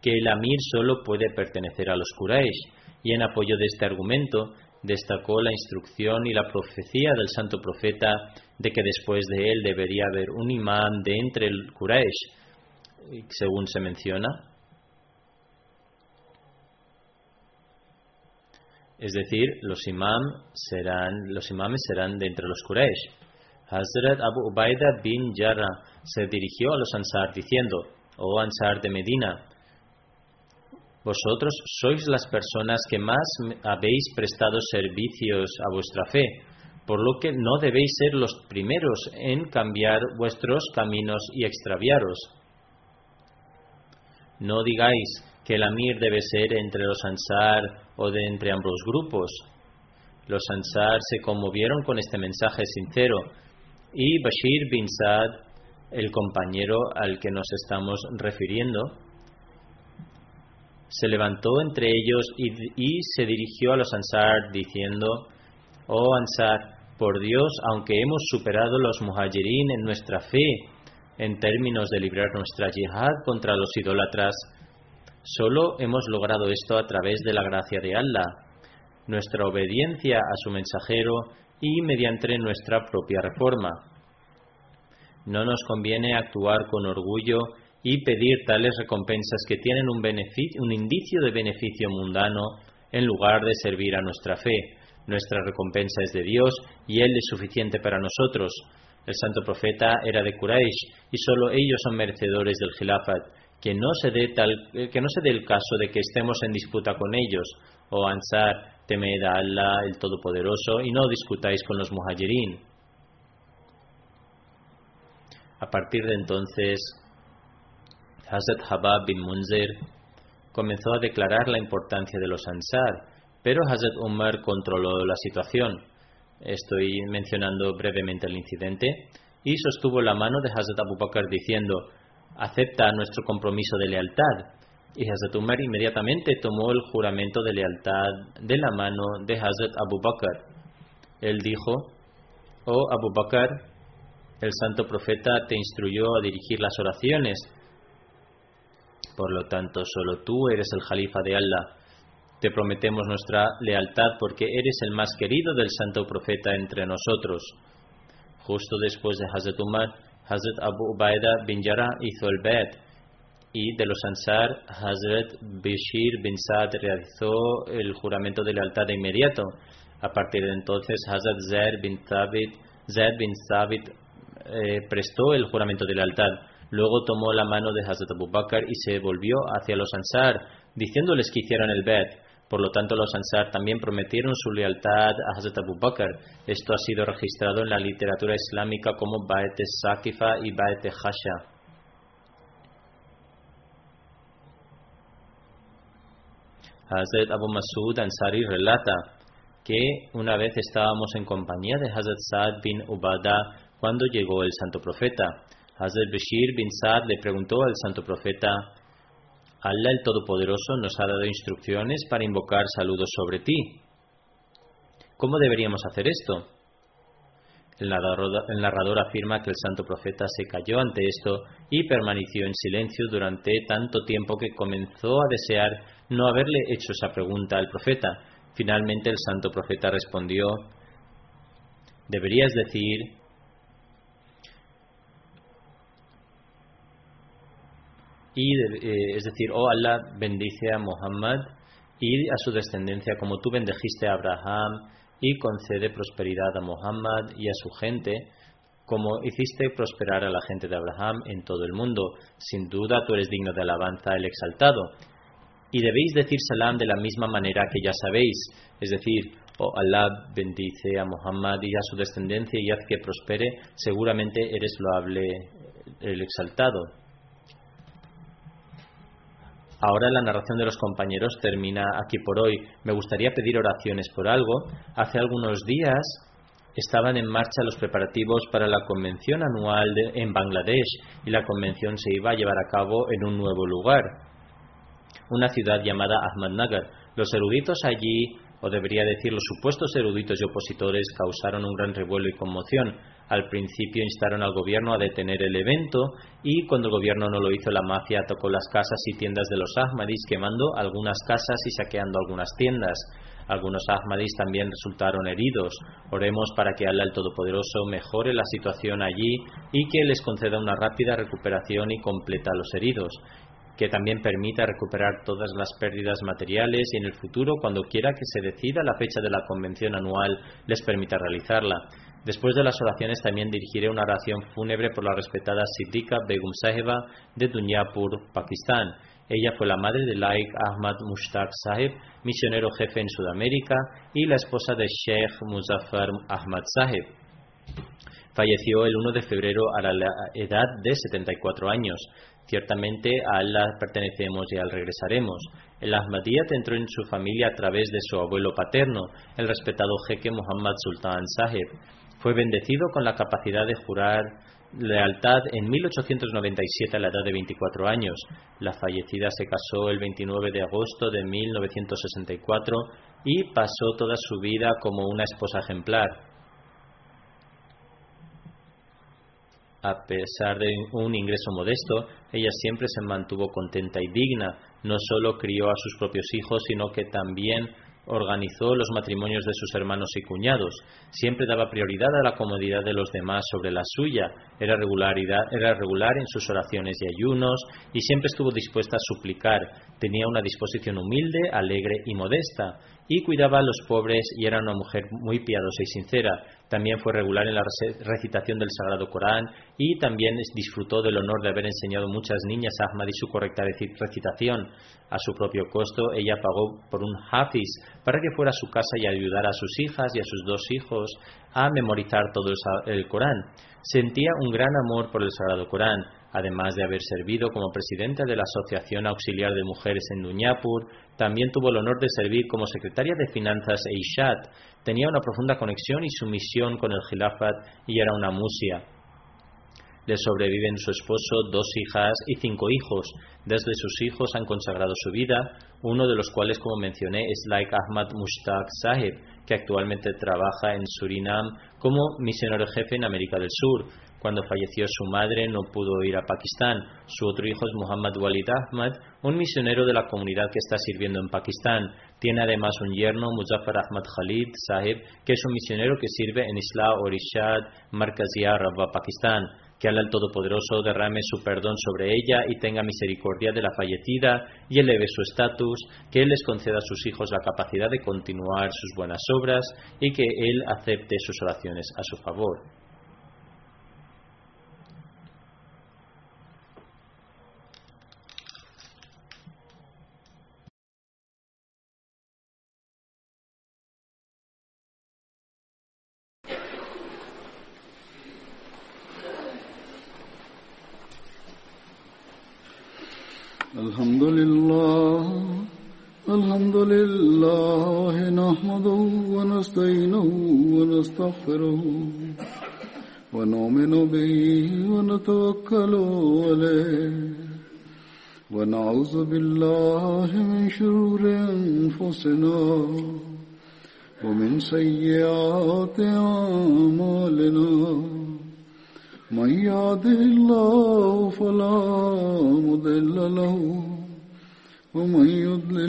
que el Amir solo puede pertenecer a los Quraysh, y en apoyo de este argumento destacó la instrucción y la profecía del santo profeta de que después de él debería haber un imán de entre el Quraysh, según se menciona. Es decir, los, imam serán, los imames serán de entre los Quraysh. Hazrat Abu Ubaida bin Jarrah se dirigió a los Ansar diciendo, Oh Ansar de Medina, vosotros sois las personas que más habéis prestado servicios a vuestra fe, por lo que no debéis ser los primeros en cambiar vuestros caminos y extraviaros. No digáis que el Amir debe ser entre los Ansar o de entre ambos grupos. Los Ansar se conmovieron con este mensaje sincero y Bashir bin Saad, el compañero al que nos estamos refiriendo, se levantó entre ellos y, se dirigió a los Ansar diciendo, Oh Ansar, por Dios, aunque hemos superado los muhajirin en nuestra fe, en términos de librar nuestra yihad contra los idólatras, solo hemos logrado esto a través de la gracia de Allah, nuestra obediencia a su mensajero y mediante nuestra propia reforma. No nos conviene actuar con orgullo y pedir tales recompensas que tienen un, beneficio, un indicio de beneficio mundano en lugar de servir a nuestra fe. Nuestra recompensa es de Dios y Él es suficiente para nosotros. El santo profeta era de Quraysh y solo ellos son merecedores del Khilafat. Que no, se dé tal, eh, que no se dé el caso de que estemos en disputa con ellos. Oh Ansar, temed a Allah, el Todopoderoso, y no discutáis con los muhajirin. A partir de entonces, Hazrat Habab bin Munzir comenzó a declarar la importancia de los Ansar, pero Hazrat Umar controló la situación. Estoy mencionando brevemente el incidente y sostuvo la mano de Hazrat Abu Bakr diciendo, acepta nuestro compromiso de lealtad. Y Hazrat Umar inmediatamente tomó el juramento de lealtad de la mano de Hazrat Abu Bakr. Él dijo, oh Abu Bakr, el santo profeta te instruyó a dirigir las oraciones. Por lo tanto, solo tú eres el jalifa de Allah. Te prometemos nuestra lealtad porque eres el más querido del santo profeta entre nosotros. Justo después de Hazrat Umar, Hazrat Abu Ubaida bin Jarrah hizo el bet y de los Ansar, Hazrat Bashir bin Saad realizó el juramento de lealtad de inmediato. A partir de entonces, Hazrat Zaid bin Thabit, Zaid bin Thabit eh, prestó el juramento de lealtad. Luego tomó la mano de Hazrat Abu Bakr y se volvió hacia los Ansar, diciéndoles que hicieran el bet. Por lo tanto, los Ansar también prometieron su lealtad a Hazrat Abu Bakr. Esto ha sido registrado en la literatura islámica como Baet Sakifa y Baet Hasha. Hazrat Abu Masud Ansari relata que una vez estábamos en compañía de Hazrat Saad bin Ubada cuando llegó el santo profeta. Hazrat Bashir bin Saad le preguntó al santo profeta, Allah el Todopoderoso nos ha dado instrucciones para invocar saludos sobre ti. ¿Cómo deberíamos hacer esto? El narrador, el narrador, afirma que el santo profeta se cayó ante esto y permaneció en silencio durante tanto tiempo que comenzó a desear no haberle hecho esa pregunta al profeta. Finalmente el santo profeta respondió, Deberías decir, y eh, es decir, oh Allah bendice a Muhammad y a su descendencia como tú bendejiste a Abraham y concede prosperidad a Muhammad y a su gente como hiciste prosperar a la gente de Abraham en todo el mundo. Sin duda tú eres digno de alabanza el exaltado. Y debéis decir salam de la misma manera que ya sabéis, es decir, oh Allah bendice a Muhammad y a su descendencia y haz que prospere, seguramente eres loable el exaltado. Ahora la narración de los compañeros termina aquí por hoy. Me gustaría pedir oraciones por algo. Hace algunos días estaban en marcha los preparativos para la convención anual en Bangladesh y la convención se iba a llevar a cabo en un nuevo lugar, una ciudad llamada Ahmadnagar. Los eruditos allí, o debería decir los supuestos eruditos y opositores, causaron un gran revuelo y conmoción. Al principio instaron al gobierno a detener el evento y cuando el gobierno no lo hizo, la mafia tocó las casas y tiendas de los Ahmadis, quemando algunas casas y saqueando algunas tiendas. Algunos Ahmadis también resultaron heridos. Oremos para que Allah el Todopoderoso mejore la situación allí y que les conceda una rápida recuperación y completa a los heridos que también permita recuperar todas las pérdidas materiales y en el futuro, cuando quiera que se decida la fecha de la convención anual, les permita realizarla. Después de las oraciones también dirigiré una oración fúnebre por la respetada Siddiqa Begum Saheba de Dunyapur, Pakistán. Ella fue la madre de Laik Ahmad Mushtaq Sahib, misionero jefe en Sudamérica, y la esposa de Sheikh Muzaffar Ahmad Sahib. Falleció el 1 de febrero a la edad de 74 años. Ciertamente a Allah pertenecemos y al regresaremos. El Ahmadiyyat entró en su familia a través de su abuelo paterno, el respetado jeque Muhammad Sultan Sahib. Fue bendecido con la capacidad de jurar lealtad en 1897 a la edad de 24 años. La fallecida se casó el 29 de agosto de 1964 y pasó toda su vida como una esposa ejemplar. A pesar de un ingreso modesto, ella siempre se mantuvo contenta y digna. No solo crió a sus propios hijos, sino que también organizó los matrimonios de sus hermanos y cuñados. Siempre daba prioridad a la comodidad de los demás sobre la suya. Era, regular en sus oraciones y ayunos y siempre estuvo dispuesta a suplicar. Tenía una disposición humilde, alegre y modesta y cuidaba a los pobres y era una mujer muy piadosa y sincera. También fue regular en la recitación del Sagrado Corán y también disfrutó del honor de haber enseñado muchas niñas a Ahmad y su correcta recitación. A su propio costo, ella pagó por un hafiz para que fuera a su casa y ayudara a sus hijas y a sus dos hijos a memorizar todo el Corán. Sentía un gran amor por el Sagrado Corán Además de haber servido como presidenta de la Asociación Auxiliar de Mujeres en Duñapur, también tuvo el honor de servir como secretaria de Finanzas e Ishat. Tenía una profunda conexión y sumisión con el Khilafat y era una musia. Le sobreviven su esposo, dos hijas y cinco hijos. Desde sus hijos han consagrado su vida, uno de los cuales, como mencioné, es Laik Ahmad Mushtaq Sahib, que actualmente trabaja en Surinam como misionero jefe en América del Sur. Cuando falleció su madre no pudo ir a Pakistán. Su otro hijo es Muhammad Walid Ahmad, un misionero de la comunidad que está sirviendo en Pakistán. Tiene además un yerno, Muzaffar Ahmad Khalid Sahib, que es un misionero que sirve en Isla Orishad, Markazia, Rabba, Pakistán. Que el Todopoderoso derrame su perdón sobre ella y tenga misericordia de la fallecida y eleve su estatus, que Él les conceda a sus hijos la capacidad de continuar sus buenas obras y que Él acepte sus oraciones a su favor.